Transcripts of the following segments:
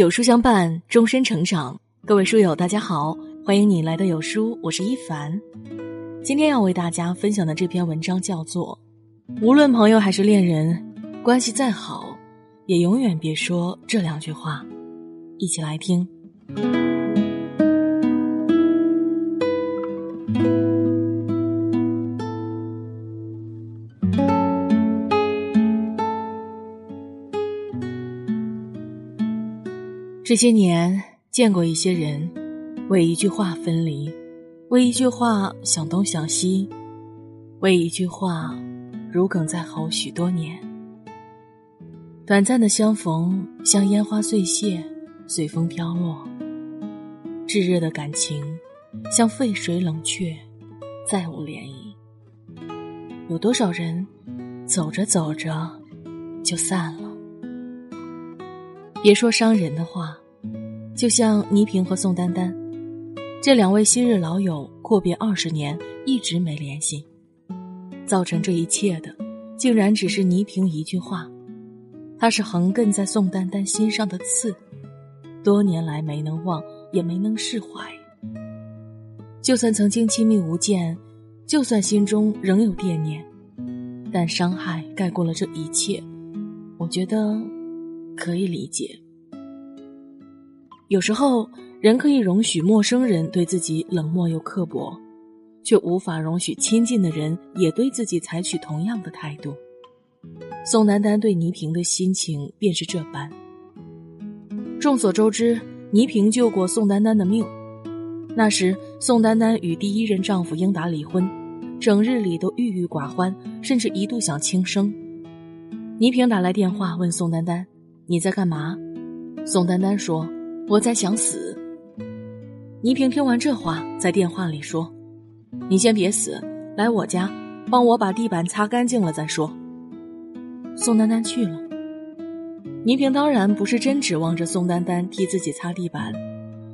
有书相伴，终身成长。各位书友，大家好，欢迎你来到有书，我是一凡。今天要为大家分享的这篇文章叫做《无论朋友还是恋人，关系再好，也永远别说这两句话》。一起来听。这些年见过一些人，为一句话分离，为一句话想东想西，为一句话如鲠在喉许多年。短暂的相逢，像烟花碎屑，随风飘落；炙热的感情，像沸水冷却，再无涟漪。有多少人走着走着就散了？别说伤人的话。就像倪萍和宋丹丹，这两位昔日老友阔别二十年，一直没联系。造成这一切的，竟然只是倪萍一句话。她是横亘在宋丹丹心上的刺，多年来没能忘，也没能释怀。就算曾经亲密无间，就算心中仍有惦念，但伤害盖过了这一切，我觉得可以理解。有时候，人可以容许陌生人对自己冷漠又刻薄，却无法容许亲近的人也对自己采取同样的态度。宋丹丹对倪萍的心情便是这般。众所周知，倪萍救过宋丹丹的命。那时，宋丹丹与第一任丈夫英达离婚，整日里都郁郁寡欢，甚至一度想轻生。倪萍打来电话问宋丹丹：“你在干嘛？”宋丹丹说。我在想死。倪萍听完这话，在电话里说：“你先别死，来我家，帮我把地板擦干净了再说。”宋丹丹去了。倪萍当然不是真指望着宋丹丹替自己擦地板，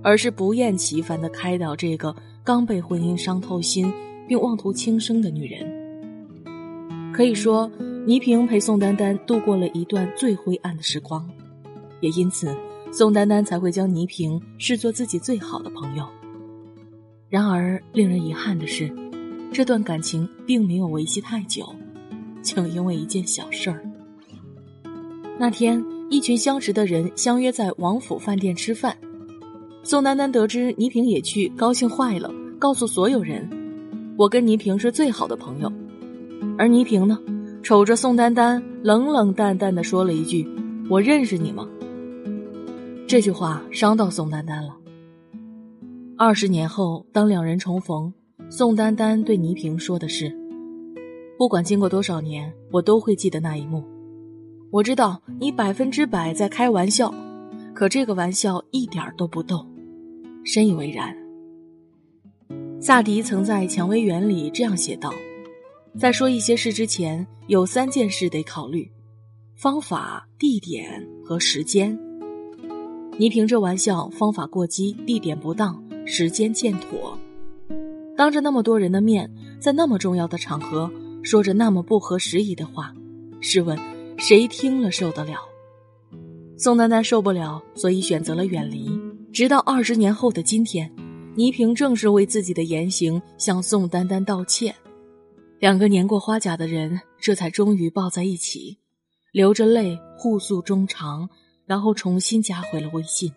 而是不厌其烦地开导这个刚被婚姻伤透心并妄图轻生的女人。可以说，倪萍陪宋丹丹度过了一段最灰暗的时光，也因此。宋丹丹才会将倪萍视作自己最好的朋友。然而，令人遗憾的是，这段感情并没有维系太久，就因为一件小事儿。那天，一群相识的人相约在王府饭店吃饭，宋丹丹得知倪萍也去，高兴坏了，告诉所有人：“我跟倪萍是最好的朋友。”而倪萍呢，瞅着宋丹丹，冷冷淡淡的说了一句：“我认识你吗？”这句话伤到宋丹丹了。二十年后，当两人重逢，宋丹丹对倪萍说的是：“不管经过多少年，我都会记得那一幕。我知道你百分之百在开玩笑，可这个玩笑一点都不逗，深以为然。”萨迪曾在《蔷薇园》里这样写道：“在说一些事之前，有三件事得考虑：方法、地点和时间。”倪萍这玩笑方法过激，地点不当，时间欠妥，当着那么多人的面，在那么重要的场合，说着那么不合时宜的话，试问谁听了受得了？宋丹丹受不了，所以选择了远离。直到二十年后的今天，倪萍正是为自己的言行向宋丹丹道歉，两个年过花甲的人这才终于抱在一起，流着泪互诉衷肠。然后重新加回了微信。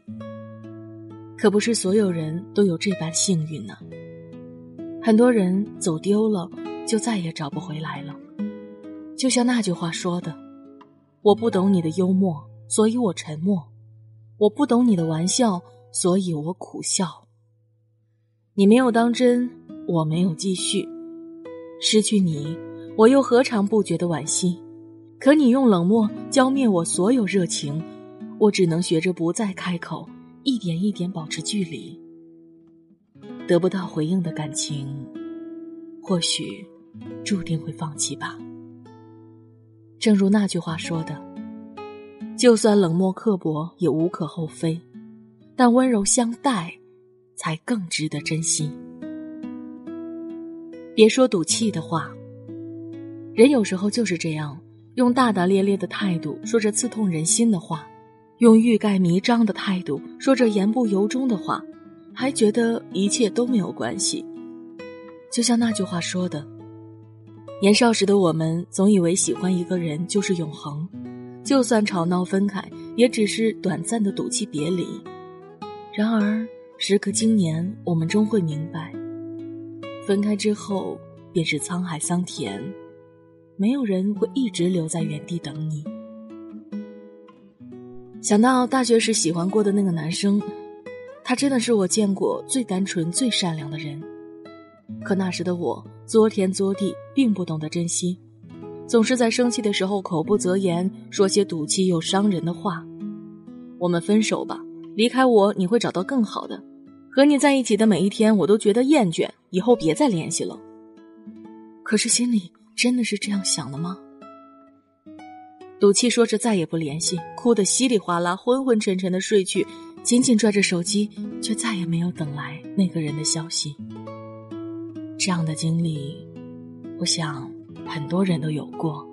可不是所有人都有这般幸运呢。很多人走丢了，就再也找不回来了。就像那句话说的：“我不懂你的幽默，所以我沉默；我不懂你的玩笑，所以我苦笑。你没有当真，我没有继续。失去你，我又何尝不觉得惋惜？可你用冷漠浇灭我所有热情。”我只能学着不再开口，一点一点保持距离。得不到回应的感情，或许注定会放弃吧。正如那句话说的：“就算冷漠刻薄也无可厚非，但温柔相待，才更值得珍惜。”别说赌气的话，人有时候就是这样，用大大咧咧的态度说着刺痛人心的话。用欲盖弥彰的态度说着言不由衷的话，还觉得一切都没有关系。就像那句话说的：“年少时的我们总以为喜欢一个人就是永恒，就算吵闹分开，也只是短暂的赌气别离。然而时隔经年，我们终会明白，分开之后便是沧海桑田，没有人会一直留在原地等你。”想到大学时喜欢过的那个男生，他真的是我见过最单纯、最善良的人。可那时的我作天作地，并不懂得珍惜，总是在生气的时候口不择言，说些赌气又伤人的话。我们分手吧，离开我你会找到更好的。和你在一起的每一天，我都觉得厌倦，以后别再联系了。可是心里真的是这样想的吗？赌气说着再也不联系，哭得稀里哗啦，昏昏沉沉的睡去，紧紧拽着手机，却再也没有等来那个人的消息。这样的经历，我想很多人都有过。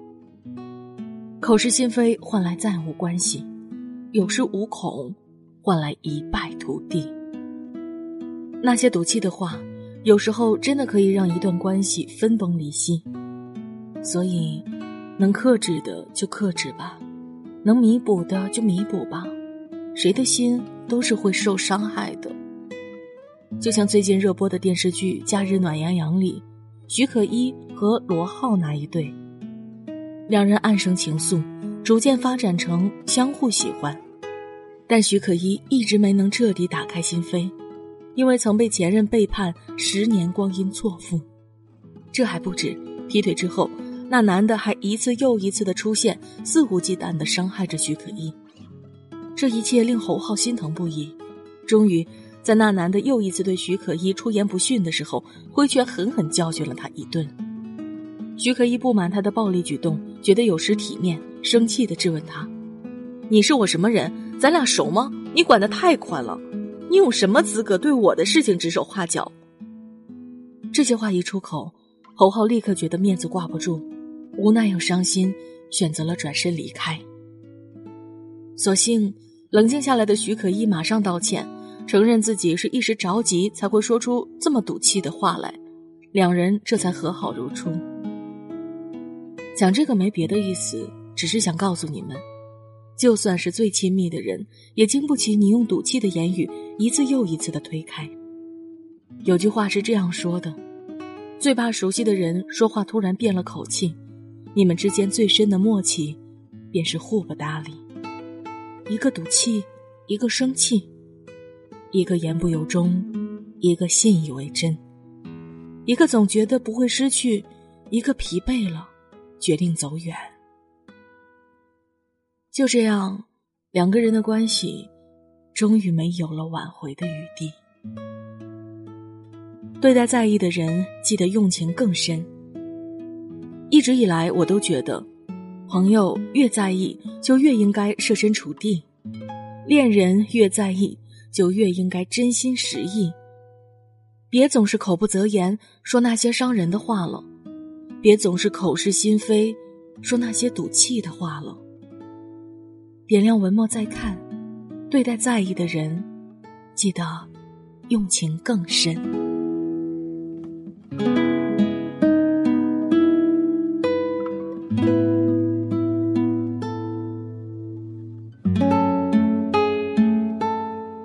口是心非换来再无关系，有恃无恐换来一败涂地。那些赌气的话，有时候真的可以让一段关系分崩离析。所以，能克制的就克制吧，能弥补的就弥补吧。谁的心都是会受伤害的。就像最近热播的电视剧《假日暖洋洋》里，徐可依和罗浩那一对，两人暗生情愫，逐渐发展成相互喜欢。但徐可依一直没能彻底打开心扉，因为曾被前任背叛，十年光阴错付。这还不止，劈腿之后，那男的还一次又一次的出现，肆无忌惮的伤害着徐可依。这一切令侯浩心疼不已，终于。在那男的又一次对徐可依出言不逊的时候，挥拳狠狠教训了他一顿。徐可依不满他的暴力举动，觉得有失体面，生气的质问他：“你是我什么人？咱俩熟吗？你管得太宽了，你有什么资格对我的事情指手画脚？”这些话一出口，侯浩立刻觉得面子挂不住，无奈又伤心，选择了转身离开。所幸冷静下来的徐可依马上道歉。承认自己是一时着急才会说出这么赌气的话来，两人这才和好如初。讲这个没别的意思，只是想告诉你们，就算是最亲密的人，也经不起你用赌气的言语一次又一次的推开。有句话是这样说的：最怕熟悉的人说话突然变了口气，你们之间最深的默契，便是互不搭理。一个赌气，一个生气。一个言不由衷，一个信以为真，一个总觉得不会失去，一个疲惫了，决定走远。就这样，两个人的关系终于没有了挽回的余地。对待在意的人，记得用情更深。一直以来，我都觉得，朋友越在意，就越应该设身处地；恋人越在意。就越应该真心实意，别总是口不择言说那些伤人的话了，别总是口是心非说那些赌气的话了。点亮文末再看，对待在意的人，记得用情更深。